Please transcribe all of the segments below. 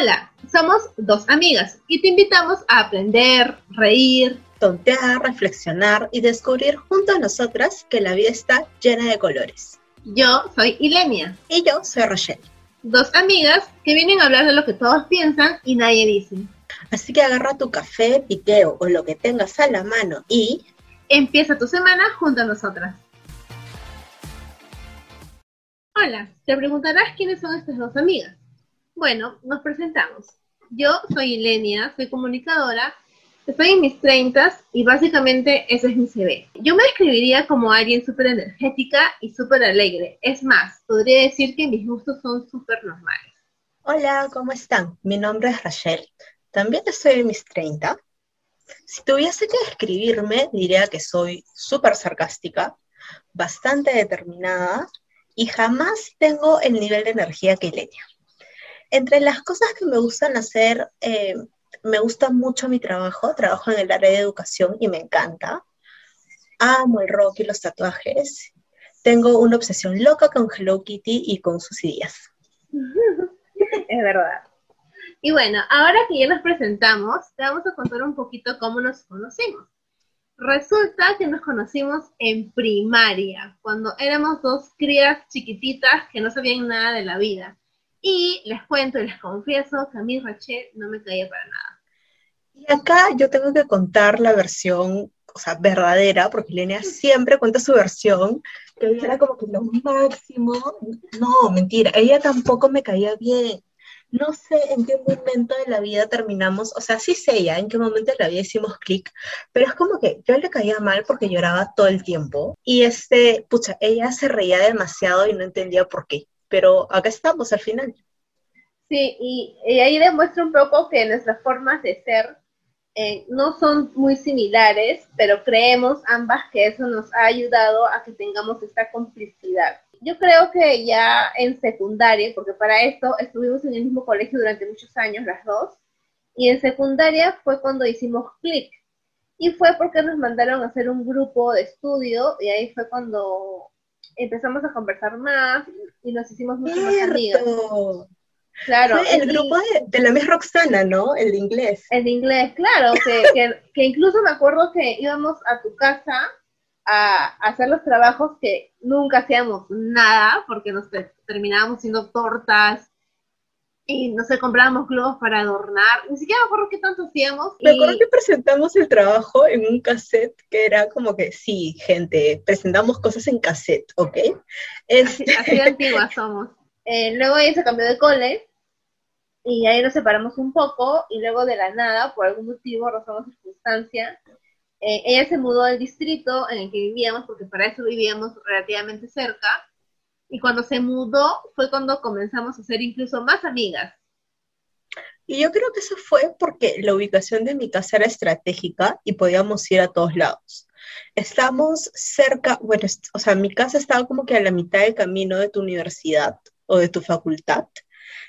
Hola, somos dos amigas y te invitamos a aprender, reír, tontear, reflexionar y descubrir junto a nosotras que la vida está llena de colores. Yo soy Ilenia. Y yo soy Rochelle. Dos amigas que vienen a hablar de lo que todos piensan y nadie dice. Así que agarra tu café, piqueo o lo que tengas a la mano y... Empieza tu semana junto a nosotras. Hola, te preguntarás quiénes son estas dos amigas. Bueno, nos presentamos. Yo soy Ilenia, soy comunicadora, estoy en mis 30 y básicamente ese es mi CV. Yo me describiría como alguien súper energética y súper alegre. Es más, podría decir que mis gustos son súper normales. Hola, ¿cómo están? Mi nombre es Rachel. También estoy en mis 30. Si tuviese que describirme, diría que soy súper sarcástica, bastante determinada y jamás tengo el nivel de energía que Ilenia. Entre las cosas que me gustan hacer, eh, me gusta mucho mi trabajo, trabajo en el área de educación y me encanta. Amo el rock y los tatuajes. Tengo una obsesión loca con Hello Kitty y con sus ideas. es verdad. Y bueno, ahora que ya nos presentamos, te vamos a contar un poquito cómo nos conocimos. Resulta que nos conocimos en primaria, cuando éramos dos crías chiquititas que no sabían nada de la vida. Y les cuento y les confieso que a mí Rachel no me caía para nada. Y acá yo tengo que contar la versión, o sea, verdadera, porque Lenia siempre cuenta su versión, que ella era como que lo máximo. No, mentira, ella tampoco me caía bien. No sé en qué momento de la vida terminamos, o sea, sí sé ya en qué momento de la vida hicimos clic, pero es como que yo le caía mal porque lloraba todo el tiempo y este, pucha, ella se reía demasiado y no entendía por qué pero acá estamos al final. Sí, y, ahí demuestra un poco que nuestras formas de ser eh, no son muy similares, pero creemos ambas que eso nos ha ayudado a que tengamos esta complicidad. Yo creo que ya en secundaria, porque para esto estuvimos en el mismo colegio durante muchos años las dos, y en secundaria fue cuando hicimos clic. Y fue porque nos mandaron a hacer un grupo de estudio y ahí fue cuando empezamos a conversar más y nos hicimos mucho más amigas. Claro. Fue el grupo de, la Miss Roxana, ¿no? El de inglés. El de inglés, claro, que, que, incluso me acuerdo que íbamos a tu casa a, hacer los trabajos que nunca hacíamos nada, porque nos terminábamos haciendo tortas, y no sé, comprábamos globos para adornar, ni siquiera me acuerdo qué tanto hacíamos. Me acuerdo que presentamos el trabajo en un cassette que era como que, sí, gente, presentamos cosas en cassette, ¿ok? Así, este así antiguas somos. Eh, luego ella se cambió de cole y ahí nos separamos un poco y luego de la nada, por algún motivo, razón o circunstancia, eh, ella se mudó al distrito en el que vivíamos, porque para eso vivíamos relativamente cerca, y cuando se mudó fue cuando comenzamos a ser incluso más amigas. Y yo creo que eso fue porque la ubicación de mi casa era estratégica y podíamos ir a todos lados. Estamos cerca, bueno, o sea, mi casa estaba como que a la mitad del camino de tu universidad o de tu facultad.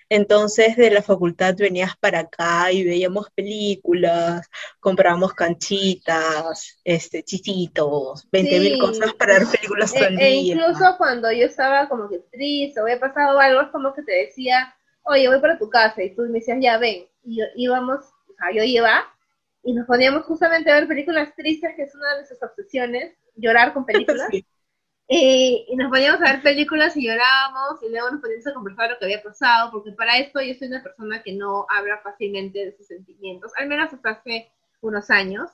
Entonces de la facultad venías para acá y veíamos películas, comprábamos canchitas, este, chichitos, 20 mil cosas para ver películas e, e incluso cuando yo estaba como que triste o había pasado algo, es como que te decía, oye, voy para tu casa, y tú me decías, ya ven, y íbamos, o sea, yo iba, y nos poníamos justamente a ver películas tristes, que es una de nuestras obsesiones, llorar con películas. Eh, y nos poníamos a ver películas y llorábamos y luego nos poníamos a conversar lo que había pasado, porque para esto yo soy una persona que no habla fácilmente de sus sentimientos, al menos hasta hace unos años.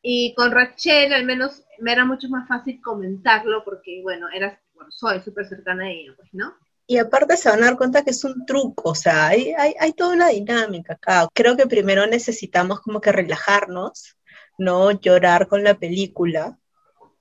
Y con Rachel al menos me era mucho más fácil comentarlo porque, bueno, era, bueno, soy súper cercana a ella, pues, ¿no? Y aparte se van a dar cuenta que es un truco, o sea, hay, hay, hay toda una dinámica acá. Creo que primero necesitamos como que relajarnos, no llorar con la película,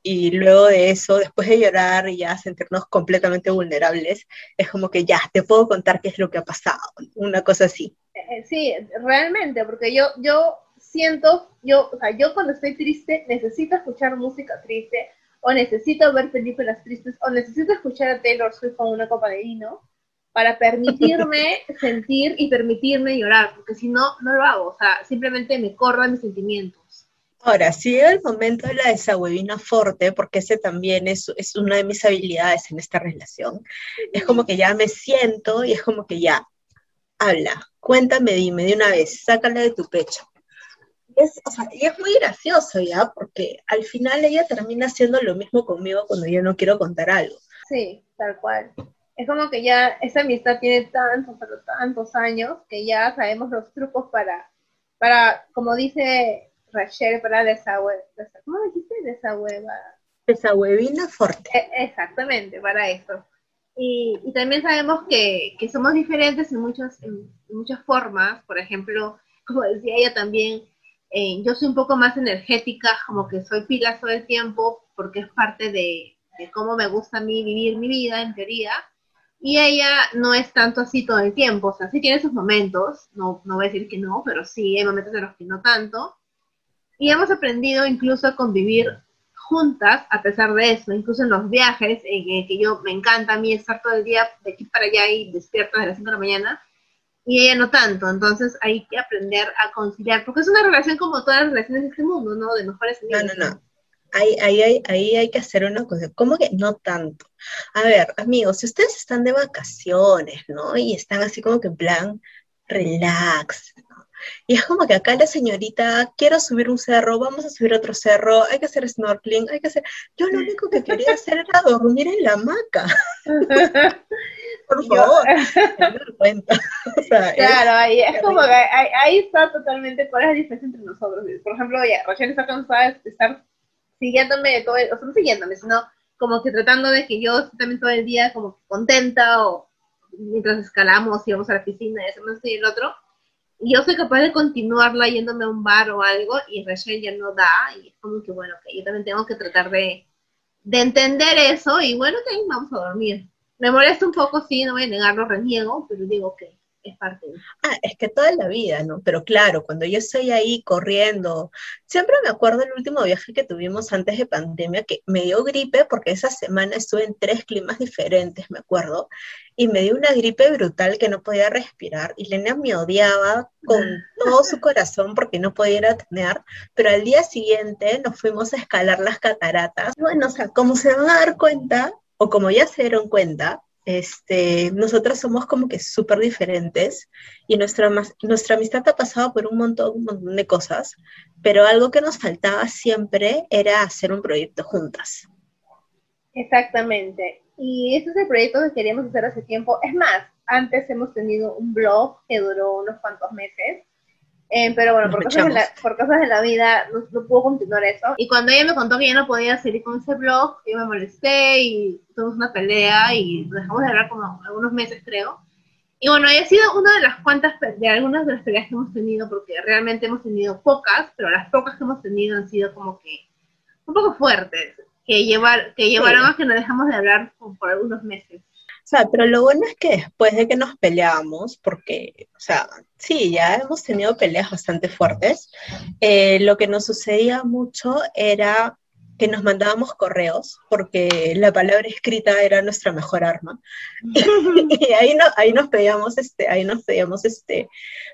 y luego de eso, después de llorar y ya sentirnos completamente vulnerables, es como que ya, te puedo contar qué es lo que ha pasado, una cosa así. Eh, sí, realmente, porque yo, yo siento, yo, o sea, yo cuando estoy triste necesito escuchar música triste, o necesito ver películas tristes, o necesito escuchar a Taylor Swift con una copa de vino, para permitirme sentir y permitirme llorar, porque si no, no lo hago, o sea, simplemente me corran mis sentimientos. Ahora, si llega el momento de la desahuevina fuerte, porque ese también es, es una de mis habilidades en esta relación, es como que ya me siento y es como que ya, habla, cuéntame, dime de una vez, sácala de tu pecho. Es, o sea, y es muy gracioso ya, porque al final ella termina haciendo lo mismo conmigo cuando yo no quiero contar algo. Sí, tal cual. Es como que ya esa amistad tiene tantos, pero tantos años que ya sabemos los trucos para, para como dice Rachel, para desahuevar. ¿Cómo dijiste? Desahueva. Desahuevina fuerte. E, exactamente, para eso. Y, y también sabemos que, que, somos diferentes en muchas, en muchas formas. Por ejemplo, como decía ella también, eh, yo soy un poco más energética, como que soy pila todo el tiempo, porque es parte de, de, cómo me gusta a mí vivir mi vida, en teoría. Y ella no es tanto así todo el tiempo, o sea, sí tiene sus momentos, no, no voy a decir que no, pero sí hay momentos en los que no tanto. Y hemos aprendido incluso a convivir juntas a pesar de eso, incluso en los viajes, en que yo me encanta a mí estar todo el día de aquí para allá y despierta de las 5 de la mañana, y ella no tanto, entonces hay que aprender a conciliar, porque es una relación como todas las relaciones de este mundo, ¿no? De mejores amigos. No, no, no. Ahí, ahí, ahí, hay que hacer una cosa, ¿cómo que no tanto? A ver, amigos, si ustedes están de vacaciones, ¿no? Y están así como que en plan, relax, y es como que acá la señorita, quiero subir un cerro, vamos a subir otro cerro, hay que hacer snorkeling, hay que hacer... Yo lo único que quería hacer era dormir en la hamaca. Por favor, cuenta. claro, ahí es como que ahí, está totalmente cuál es la diferencia entre nosotros. Por ejemplo, ya, Rochelle está cansada de estar siguiéndome todo el, o sea, no siguiéndome, sino como que tratando de que yo esté también todo el día como contenta o mientras escalamos y vamos a la piscina y hacemos esto y el otro yo soy capaz de continuarla yéndome a un bar o algo y Rachel ya no da y es como que bueno, que yo también tengo que tratar de, de entender eso y bueno, que vamos a dormir. Me molesta un poco, sí, no voy a negarlo, reniego, pero digo que es parte de Ah, es que toda la vida, ¿no? Pero claro, cuando yo estoy ahí corriendo, siempre me acuerdo el último viaje que tuvimos antes de pandemia, que me dio gripe porque esa semana estuve en tres climas diferentes, me acuerdo, y me dio una gripe brutal que no podía respirar, y Lena me odiaba con todo su corazón porque no podía tener, pero al día siguiente nos fuimos a escalar las cataratas. Bueno, o sea, como se van a dar cuenta, o como ya se dieron cuenta, este, nosotros somos como que súper diferentes y nuestra, nuestra amistad ha pasado por un montón, un montón de cosas, pero algo que nos faltaba siempre era hacer un proyecto juntas. Exactamente. Y ese es el proyecto que queríamos hacer hace tiempo. Es más, antes hemos tenido un blog que duró unos cuantos meses eh, pero bueno, por cosas, de la, por cosas, de la, vida no, no, pudo continuar eso. Y cuando ella me contó que ya no podía seguir con ese blog, yo me molesté y tuvimos una pelea y dejamos de hablar como algunos meses, creo. Y bueno, ha sido una de las cuantas, de algunas de las peleas que hemos tenido, porque realmente hemos tenido pocas, pero las pocas que hemos tenido han sido como que un poco fuertes, que, llevar, que llevaron a que nos dejamos de hablar por algunos meses. O sea, pero lo bueno es que después de que nos peleamos, porque, o sea, sí, ya hemos tenido peleas bastante fuertes, eh, lo que nos sucedía mucho era que nos mandábamos correos, porque la palabra escrita era nuestra mejor arma. y ahí, no, ahí nos pedíamos, este, ahí nos pedíamos, este,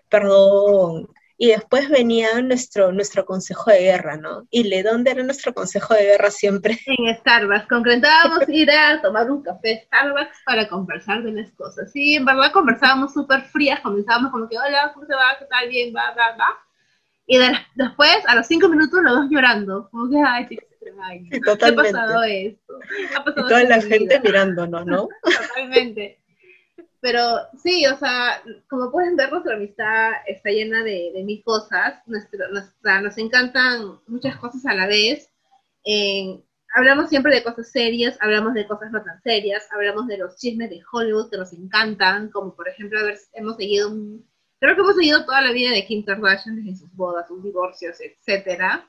perdón, y después venía nuestro, nuestro consejo de guerra, ¿no? ¿Y le dónde era nuestro consejo de guerra siempre? En Starbucks. Concretábamos ir a tomar un café Starbucks para conversar de las cosas. Sí, en verdad conversábamos súper frías, comenzábamos como que, hola, ¿cómo se va? ¿Qué tal? Bien, va, va, va. Y después, a los cinco minutos, los dos llorando. Como que, ay, sí, ay, sí, totalmente. ¿qué ha pasado esto? Ha pasado y toda la gente mirándonos, ¿no? Totalmente. Pero sí, o sea, como pueden ver, nuestra amistad está llena de, de mil cosas. Nuestra, nuestra, nos encantan muchas cosas a la vez. Eh, hablamos siempre de cosas serias, hablamos de cosas no tan serias, hablamos de los chismes de Hollywood que nos encantan, como por ejemplo, ver, hemos seguido creo que hemos seguido toda la vida de Kim Kardashian desde sus bodas, sus divorcios, etcétera.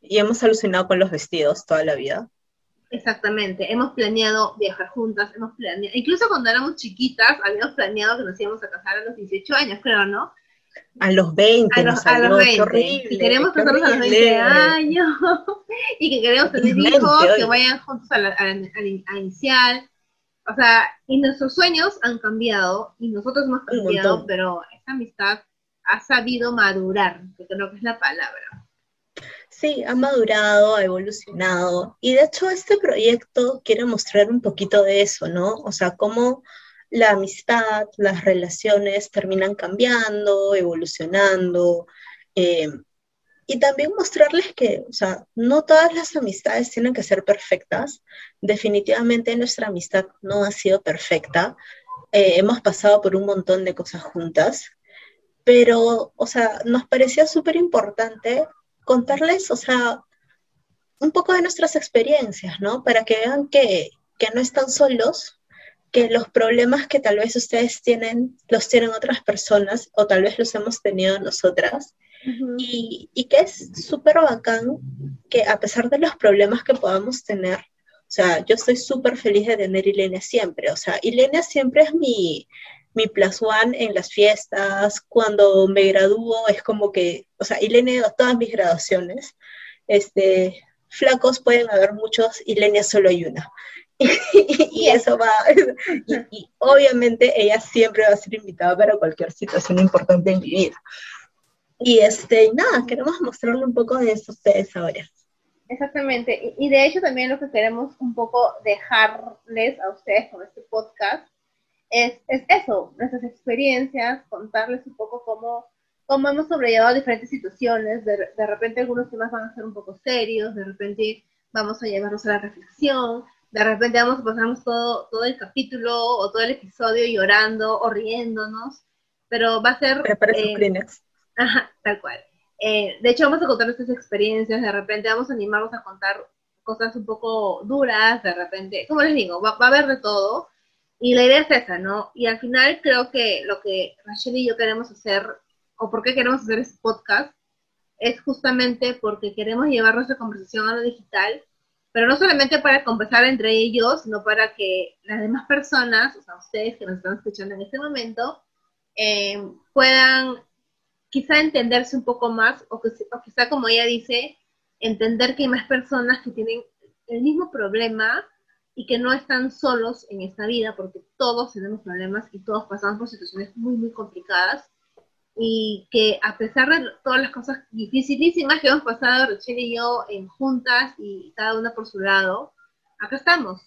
Y hemos alucinado con los vestidos toda la vida. Exactamente, hemos planeado viajar juntas, hemos planeado, incluso cuando éramos chiquitas, habíamos planeado que nos íbamos a casar a los 18 años, creo, ¿no? A los 20, a los, a los 20. Horrible, y queremos casarnos a los 20 años, y que queremos tener hijos que vayan juntos a, la, a, inicial. O sea, y nuestros sueños han cambiado, y nosotros hemos cambiado, pero esta amistad ha sabido madurar, que creo que es la palabra. Sí, ha madurado, ha evolucionado y de hecho este proyecto quiere mostrar un poquito de eso, ¿no? O sea, cómo la amistad, las relaciones terminan cambiando, evolucionando, eh, y también mostrarles que, o sea, no todas las amistades tienen que ser perfectas. Definitivamente nuestra amistad no ha sido perfecta. Eh, hemos pasado por un montón de cosas juntas, pero, o sea, nos parecía súper importante contarles, o sea, un poco de nuestras experiencias, ¿no? Para que vean que, que no están solos, que los problemas que tal vez ustedes tienen, los tienen otras personas o tal vez los hemos tenido nosotras y, y, que es súper bacán que a pesar de los problemas que podamos tener, o sea, yo estoy súper feliz de tener Ilenia siempre, o sea, Ilenia siempre es mi, mi plus one en las fiestas, cuando me gradúo es como que, o sea, Ilenia todas mis graduaciones, este, flacos pueden haber muchos, Ilenia solo hay una. y, eso va, y, obviamente ella siempre va a ser invitada para cualquier situación importante en mi vida. Y este, nada, queremos mostrarle un poco de eso a ustedes ahora. Exactamente, y, de hecho también lo que queremos un poco dejarles a ustedes con este podcast es, es eso, nuestras experiencias, contarles un poco cómo, cómo hemos sobrellevado diferentes situaciones, de, de repente algunos temas van a ser un poco serios, de repente vamos a llevarnos a la reflexión, de repente vamos a pasarnos todo, todo el capítulo o todo el episodio llorando o riéndonos, pero va a ser... Ajá, tal cual. Eh, de hecho, vamos a contar nuestras experiencias, de repente vamos a animarnos a contar cosas un poco duras, de repente, como les digo, va, a haber de todo. Y la idea es esa, ¿no? Y al final creo que lo que Rachel y yo queremos hacer, o por qué queremos hacer este podcast, es justamente porque queremos llevar nuestra conversación a lo digital, pero no solamente para conversar entre ellos, sino para que las demás personas, o sea, ustedes que nos están escuchando en este momento, eh, puedan quizá entenderse un poco más, o, que, quizá como ella dice, entender que hay más personas que tienen el mismo problema y que no están solos en esta vida, porque todos tenemos problemas y todos pasamos por situaciones muy, muy complicadas, y que a pesar de todas las cosas dificilísimas que hemos pasado, Rachel y yo, en juntas y cada una por su lado, acá estamos,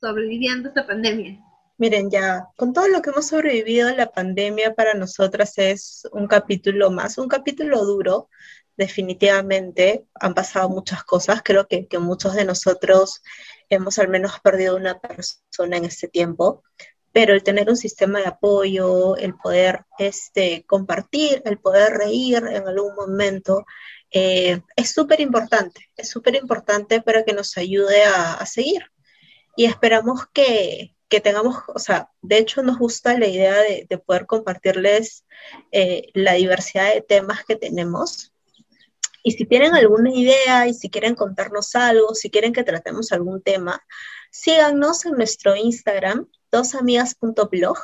sobreviviendo esta pandemia. Miren, ya con todo lo que hemos sobrevivido, la pandemia para nosotras es un capítulo más, un capítulo duro, definitivamente. Han pasado muchas cosas, creo que, muchos de nosotros hemos al menos perdido una persona en este tiempo, pero el tener un sistema de apoyo, el poder este, compartir, el poder reír en algún momento, eh, es súper importante, es súper importante para que nos ayude a seguir. Y esperamos que, que tengamos, o sea, de hecho nos gusta la idea de, poder compartirles eh, la diversidad de temas que tenemos. Y si tienen alguna idea y si quieren contarnos algo, si quieren que tratemos algún tema, síganos en nuestro Instagram, dosamigas.blog.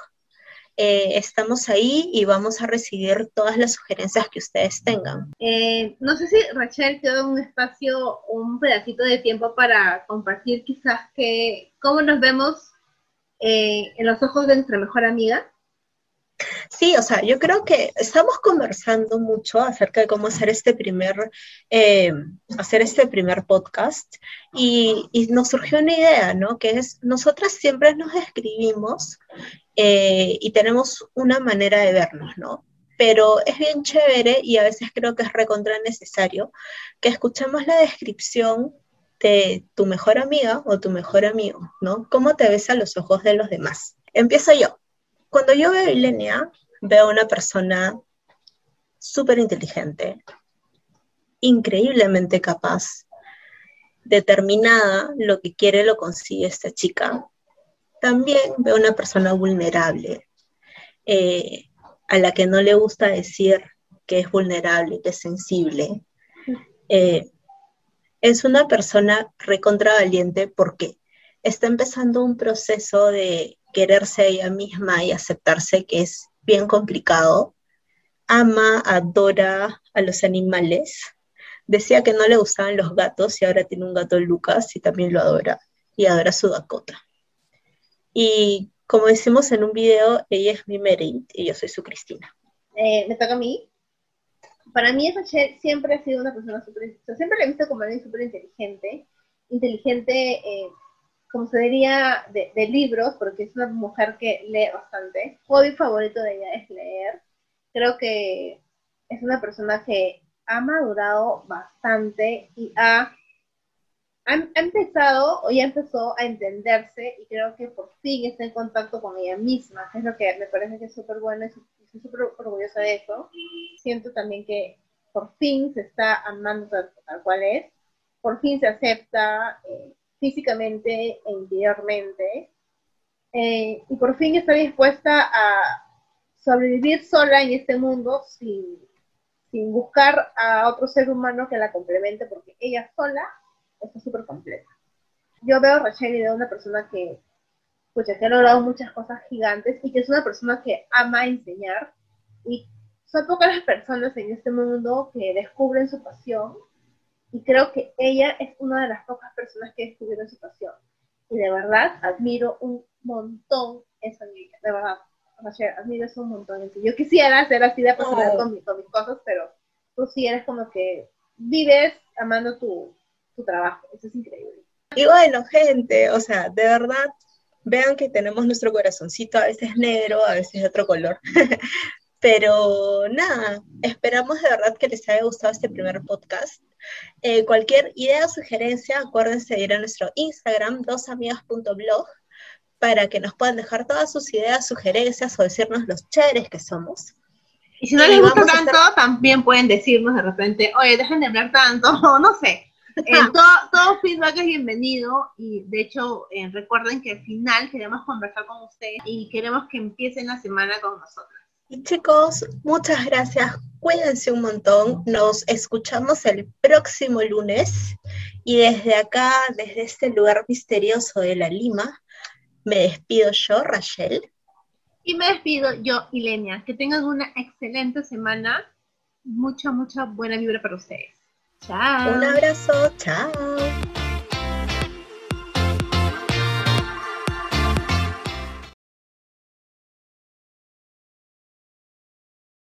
Eh, estamos ahí y vamos a recibir todas las sugerencias que ustedes tengan. Eh, no sé si Rachel te un espacio, un pedacito de tiempo para compartir quizás que cómo nos vemos eh, en los ojos de nuestra mejor amiga? Sí, o sea, yo creo que estamos conversando mucho acerca de cómo hacer este primer, eh, hacer este primer podcast y, nos surgió una idea, ¿no? Que es, nosotras siempre nos escribimos eh, y tenemos una manera de vernos, ¿no? Pero es bien chévere y a veces creo que es recontra necesario que escuchemos la descripción de tu mejor amiga o tu mejor amigo, ¿no? ¿Cómo te ves a los ojos de los demás? Empiezo yo. Cuando yo veo a Ilenia, veo a una persona súper inteligente, increíblemente capaz, determinada, lo que quiere lo consigue esta chica. También veo a una persona vulnerable, eh, a la que no le gusta decir que es vulnerable, que es sensible. Eh, es una persona recontra valiente porque está empezando un proceso de quererse ella misma y aceptarse que es bien complicado. Ama, adora a los animales. Decía que no le gustaban los gatos y ahora tiene un gato Lucas y también lo adora. Y adora su Dakota. Y como decimos en un video, ella es mi Merit y yo soy su Cristina. Eh, ¿Me toca a mí? para mí Rachel siempre ha sido una persona súper, siempre la he visto como alguien súper inteligente, inteligente, eh, como se diría, de, de, libros, porque es una mujer que lee bastante. Hobby favorito de ella es leer. Creo que es una persona que ha madurado bastante y ha ha, empezado o ya empezó a entenderse y creo que por fin está en contacto con ella misma, es lo que me parece que es súper bueno y estoy súper orgullosa de eso. Siento también que por fin se está amando tal, cual es, por fin se acepta eh, físicamente e interiormente eh, y por fin está dispuesta a sobrevivir sola en este mundo sin, sin buscar a otro ser humano que la complemente porque ella sola está súper completa. Yo veo a Rachel y veo una persona que, pues, que ha logrado muchas cosas gigantes y que es una persona que ama enseñar y son pocas las personas en este mundo que descubren su pasión y creo que ella es una de las pocas personas que descubrieron su pasión. Y de verdad admiro un montón esa niña, de verdad. Rachel, admiro eso un montón. Yo quisiera ser así de personal con, con mis cosas, pero tú sí eres como que vives amando tu, tu trabajo. Eso es increíble. Y bueno, gente, o sea, de verdad, vean que tenemos nuestro corazoncito, a veces negro, a veces de otro color. Pero nada, esperamos de verdad que les haya gustado este primer podcast. Eh, cualquier idea o sugerencia, acuérdense de ir a nuestro Instagram, dosamigas.blog, para que nos puedan dejar todas sus ideas, sugerencias o decirnos los chéveres que somos. Y si no les gusta tanto, también pueden decirnos de repente, oye, dejen de hablar tanto, o no sé. Eh, todo, feedback es bienvenido y de hecho eh, recuerden que al final queremos conversar con ustedes y queremos que empiecen la semana con nosotros. Y chicos, muchas gracias. Cuídense un montón. Nos escuchamos el próximo lunes. Y desde acá, desde este lugar misterioso de la Lima, me despido yo, Rachel. Y me despido yo, Ilenia. Que tengan una excelente semana. Mucha, mucha buena vibra para ustedes. Chao. Un abrazo. Chao.